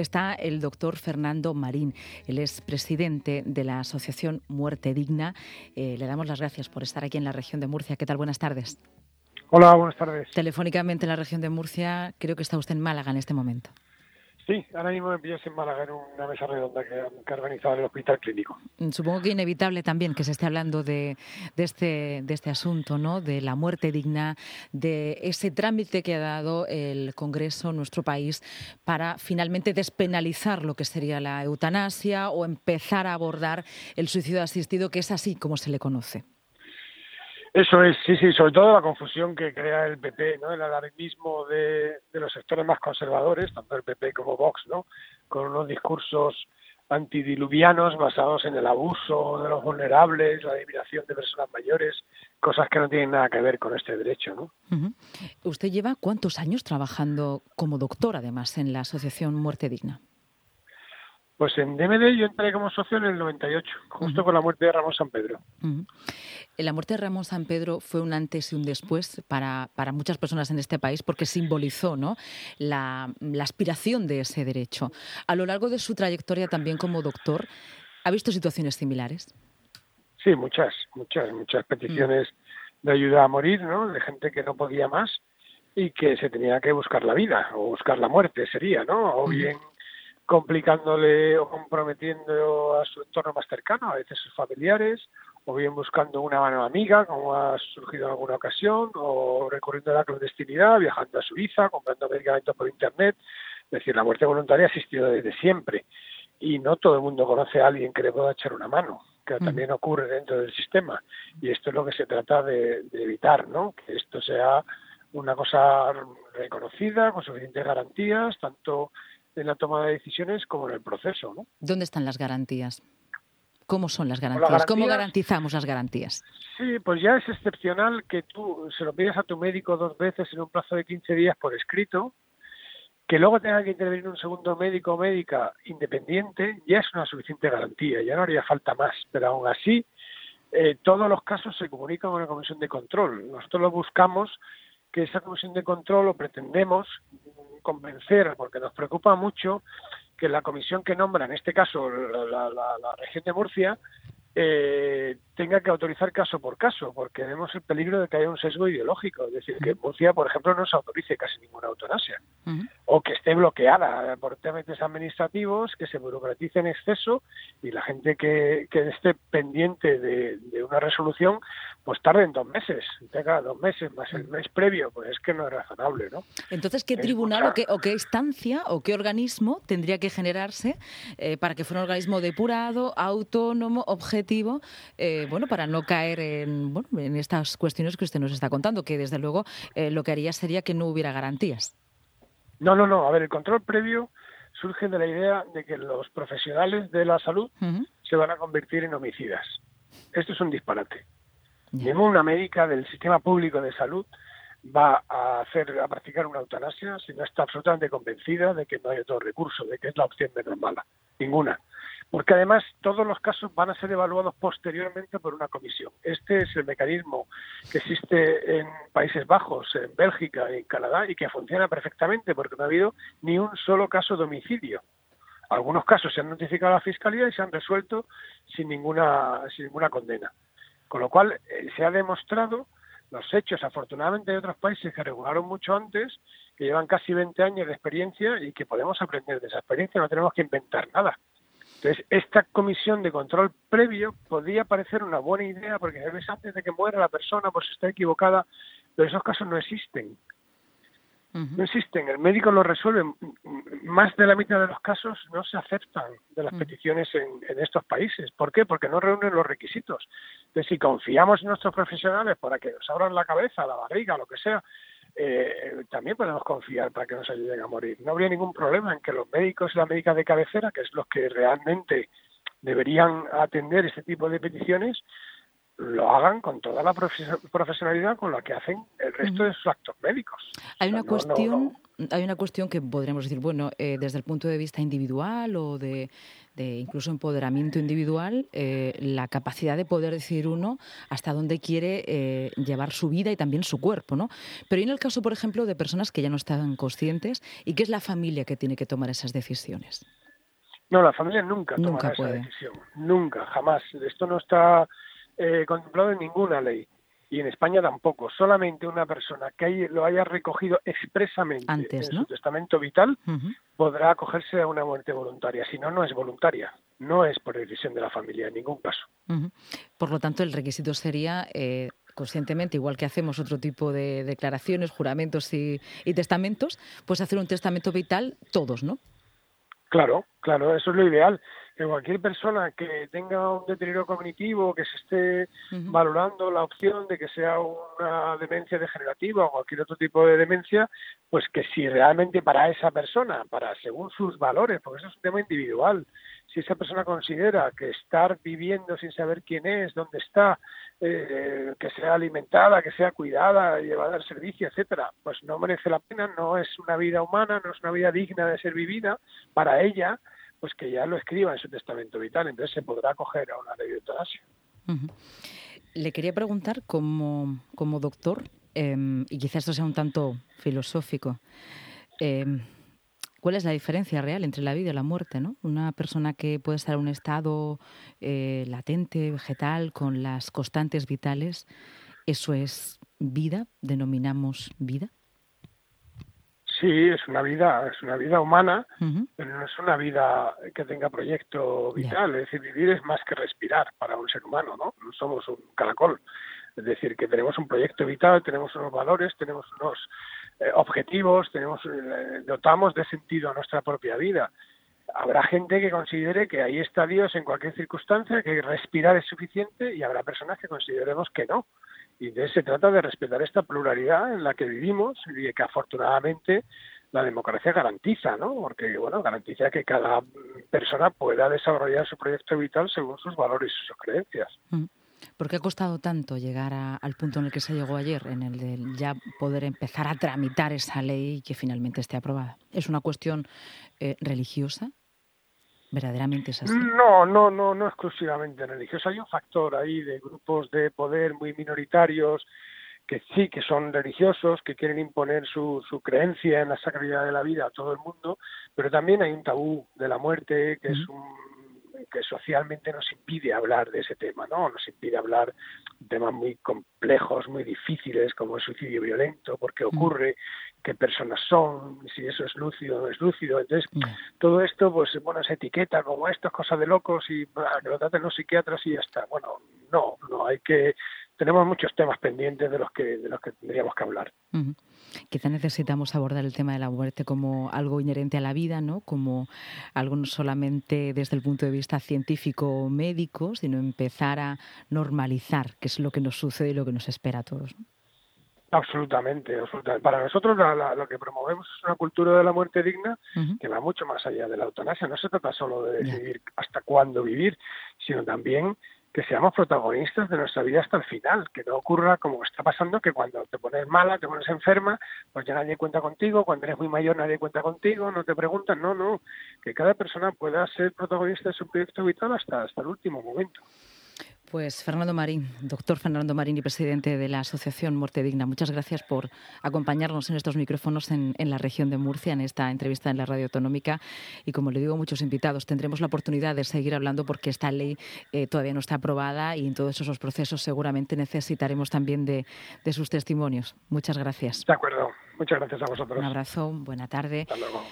está el doctor Fernando Marín. Él es presidente de la Asociación Muerte Digna. Eh, le damos las gracias por estar aquí en la región de Murcia. ¿Qué tal? Buenas tardes. Hola, buenas tardes. Telefónicamente en la región de Murcia, creo que está usted en Málaga en este momento. Sí, ahora mismo me en Málaga en una mesa redonda que, ha organizado el Hospital Clínico. Supongo que inevitable también que se esté hablando de, este, de este asunto, ¿no? de la muerte digna, de ese trámite que ha dado el Congreso nuestro país para finalmente despenalizar lo que sería la eutanasia o empezar a abordar el suicidio asistido, que es así como se le conoce. Eso es, sí, sí, sobre todo la confusión que crea el PP, ¿no? El alarmismo de, los sectores más conservadores, tanto el PP como Vox, ¿no? Con unos discursos antidiluvianos basados en el abuso de los vulnerables, la eliminación de personas mayores, cosas que no tienen nada que ver con este derecho, ¿no? ¿Usted lleva cuántos años trabajando como doctor, además, en la Asociación Muerte Digna? Pues en DMD yo entré como socio en el 98, justo con la muerte de Ramón San Pedro. La muerte de Ramón San Pedro fue un antes y un después para, para muchas personas en este país porque simbolizó ¿no? la, la, aspiración de ese derecho. A lo largo de su trayectoria también como doctor, ¿ha visto situaciones similares? Sí, muchas, muchas, muchas peticiones de ayuda a morir, ¿no? De gente que no podía más y que se tenía que buscar la vida o buscar la muerte sería, ¿no? O bien complicándole o comprometiendo a su entorno más cercano, a veces sus familiares, o bien buscando una mano amiga, como ha surgido en alguna ocasión, o recurriendo a la clandestinidad, viajando a Suiza, comprando medicamentos por Internet. Es decir, la muerte voluntaria ha existido desde siempre y no todo el mundo conoce a alguien que le pueda echar una mano, que también ocurre dentro del sistema. Y esto es lo que se trata de, de evitar, ¿no? Que esto sea una cosa reconocida, con suficientes garantías, tanto en la toma de decisiones como en el proceso. ¿no? ¿Dónde están las garantías? ¿Cómo son las garantías? ¿Cómo garantizamos las garantías? Sí, pues ya es excepcional que tú se lo pidas a tu médico dos veces en un plazo de 15 días por escrito, que luego tenga que intervenir un segundo médico o médica independiente, ya es una suficiente garantía, ya no haría falta más, pero aún así eh, todos los casos se comunican con la comisión de control. Nosotros lo buscamos que esa comisión de control, o pretendemos, convencer, porque nos preocupa mucho que la comisión que nombra, en este caso la, la región de Murcia, eh, tenga que autorizar caso por caso, porque vemos el peligro de que haya un sesgo ideológico, es decir, que Murcia, por ejemplo, no se autorice casi ninguna eutanasia, o que esté bloqueada por temas administrativos, que se burocratice en exceso y la gente que, que esté pendiente de, una resolución, pues tarde en dos meses, tenga dos meses más el mes previo, pues es que no es razonable, ¿no? Entonces, ¿qué tribunal o qué, o qué instancia o qué organismo tendría que generarse eh, para que fuera un organismo depurado, autónomo, objetivo? Eh, bueno, para no caer en, bueno, en estas cuestiones que usted nos está contando, que desde luego eh, lo que haría sería que no hubiera garantías. No, no, no. A ver, el control previo surge de la idea de que los profesionales de la salud se van a convertir en homicidas. Esto es un disparate. Ninguna médica del sistema público de salud va a hacer a practicar una eutanasia si no está absolutamente convencida de que no hay otro recurso, de que es la opción menos mala. Ninguna porque además todos los casos van a ser evaluados posteriormente por una comisión. Este es el mecanismo que existe en Países Bajos, en Bélgica y en Canadá y que funciona perfectamente porque no ha habido ni un solo caso de homicidio. Algunos casos se han notificado a la Fiscalía y se han resuelto sin ninguna, sin ninguna condena. Con lo cual eh, se ha demostrado los hechos, afortunadamente, de otros países que regularon mucho antes, que llevan casi 20 años de experiencia y que podemos aprender de esa experiencia, no tenemos que inventar nada. Entonces, esta comisión de control previo podría parecer una buena idea porque veces antes de que muera la persona pues está equivocada, pero esos casos no existen. No existen, el médico lo resuelve. Más de la mitad de los casos no se aceptan de las peticiones en, en, estos países. ¿Por qué? Porque no reúnen los requisitos. Entonces, si confiamos en nuestros profesionales para que nos abran la cabeza, la barriga, lo que sea, eh, también podemos confiar para que nos ayuden a morir. No habría ningún problema en que los médicos y las médicas de cabecera, que es los que realmente deberían atender este tipo de peticiones, lo hagan con toda la profesionalidad con la que hacen el resto de sus actos médicos. Hay una cuestión, hay una cuestión que podríamos decir, bueno, eh, desde el punto de vista individual o de, incluso empoderamiento individual, eh, la capacidad de poder decidir uno hasta dónde quiere eh, llevar su vida y también su cuerpo, ¿no? Pero en el caso, por ejemplo, de personas que ya no están conscientes y que es la familia que tiene que tomar esas decisiones. No, la familia nunca, toma esa decisión. Nunca, jamás. Esto no está contemplado en ninguna ley y en España tampoco. Solamente una persona que lo haya recogido expresamente en su testamento vital podrá acogerse a una muerte voluntaria. Si no, no es voluntaria. No es por decisión de la familia en ningún caso. Por lo tanto, el requisito sería eh, conscientemente, igual que hacemos otro tipo de declaraciones, juramentos y, y testamentos, pues hacer un testamento vital todos, ¿no? Claro, claro, eso es lo ideal que cualquier persona que tenga un deterioro cognitivo, que se esté valorando la opción de que sea una demencia degenerativa o cualquier otro tipo de demencia, pues que si realmente para esa persona, para según sus valores, porque eso es un tema individual, si esa persona considera que estar viviendo sin saber quién es, dónde está, eh, que sea alimentada, que sea cuidada, llevada al servicio, etcétera, pues no merece la pena, no es una vida humana, no es una vida digna de ser vivida para ella, pues que ya lo escriba en su testamento vital, entonces se podrá acoger a una ley de eutanasia. Le quería preguntar como, como doctor, em, y quizás esto sea un tanto filosófico, em, ¿cuál es la diferencia real entre la vida y la muerte? ¿no? Una persona que puede estar en un estado eh, latente, vegetal, con las constantes vitales, ¿eso es vida? ¿Denominamos vida? Sí, es una vida, es una vida humana, pero no es una vida que tenga proyecto vital. Es decir, vivir es más que respirar para un ser humano, ¿no? No somos un caracol. Es decir, que tenemos un proyecto vital, tenemos unos valores, tenemos unos eh, objetivos, tenemos eh, dotamos de sentido a nuestra propia vida. Habrá gente que considere que ahí está Dios en cualquier circunstancia, que respirar es suficiente, y habrá personas que consideremos que no y de se trata de respetar esta pluralidad en la que vivimos y que afortunadamente la democracia garantiza, ¿no? Porque, bueno, garantiza que cada persona pueda desarrollar su proyecto vital según sus valores y sus creencias. Mm. ¿Por qué ha costado tanto llegar al punto en el que se llegó ayer, en el de ya poder empezar a tramitar esa ley que finalmente esté aprobada? ¿Es una cuestión eh, religiosa? ¿Verdaderamente es así? No, no, no, no exclusivamente religioso. Hay un factor ahí de grupos de poder muy minoritarios que sí que son religiosos, que quieren imponer su, su creencia en la sacralidad de la vida a todo el mundo, pero también hay un tabú de la muerte que es un que socialmente nos impide hablar de ese tema, ¿no? Nos impide hablar de temas muy complejos, muy difíciles, como el suicidio violento, por qué ocurre, qué personas son, si eso es lúcido o no es lúcido. Entonces, todo esto, pues, bueno, se etiqueta como esto es cosa de locos y para que lo traten los psiquiatras y ya está. Bueno, no, no, hay que tenemos muchos temas pendientes de los que de los que tendríamos que hablar. Quizá necesitamos abordar el tema de la muerte como algo inherente a la vida, ¿no? Como algo no solamente desde el punto de vista científico o médico, sino empezar a normalizar qué es lo que nos sucede y lo que nos espera a todos. Absolutamente, absolutamente. Para nosotros lo que promovemos es una cultura de la muerte digna que va mucho más allá de la eutanasia. No se trata solo de decidir hasta cuándo vivir, sino también que seamos protagonistas de nuestra vida hasta el final, que no ocurra como está pasando, que cuando te pones mala, te pones enferma, pues ya nadie cuenta contigo, cuando eres muy mayor nadie cuenta contigo, no te preguntan, no, no, que cada persona pueda ser protagonista de su proyecto vital hasta, hasta el último momento. Pues Fernando Marín, doctor Fernando Marín y presidente de la Asociación Muerte Digna, muchas gracias por acompañarnos en estos micrófonos en, la región de Murcia, en esta entrevista en la radio autonómica. Y como le digo muchos invitados, tendremos la oportunidad de seguir hablando porque esta ley eh, todavía no está aprobada y en todos esos procesos seguramente necesitaremos también de, de sus testimonios. Muchas gracias. De acuerdo. Muchas gracias a vosotros. Un abrazo, buena tarde. Hasta luego.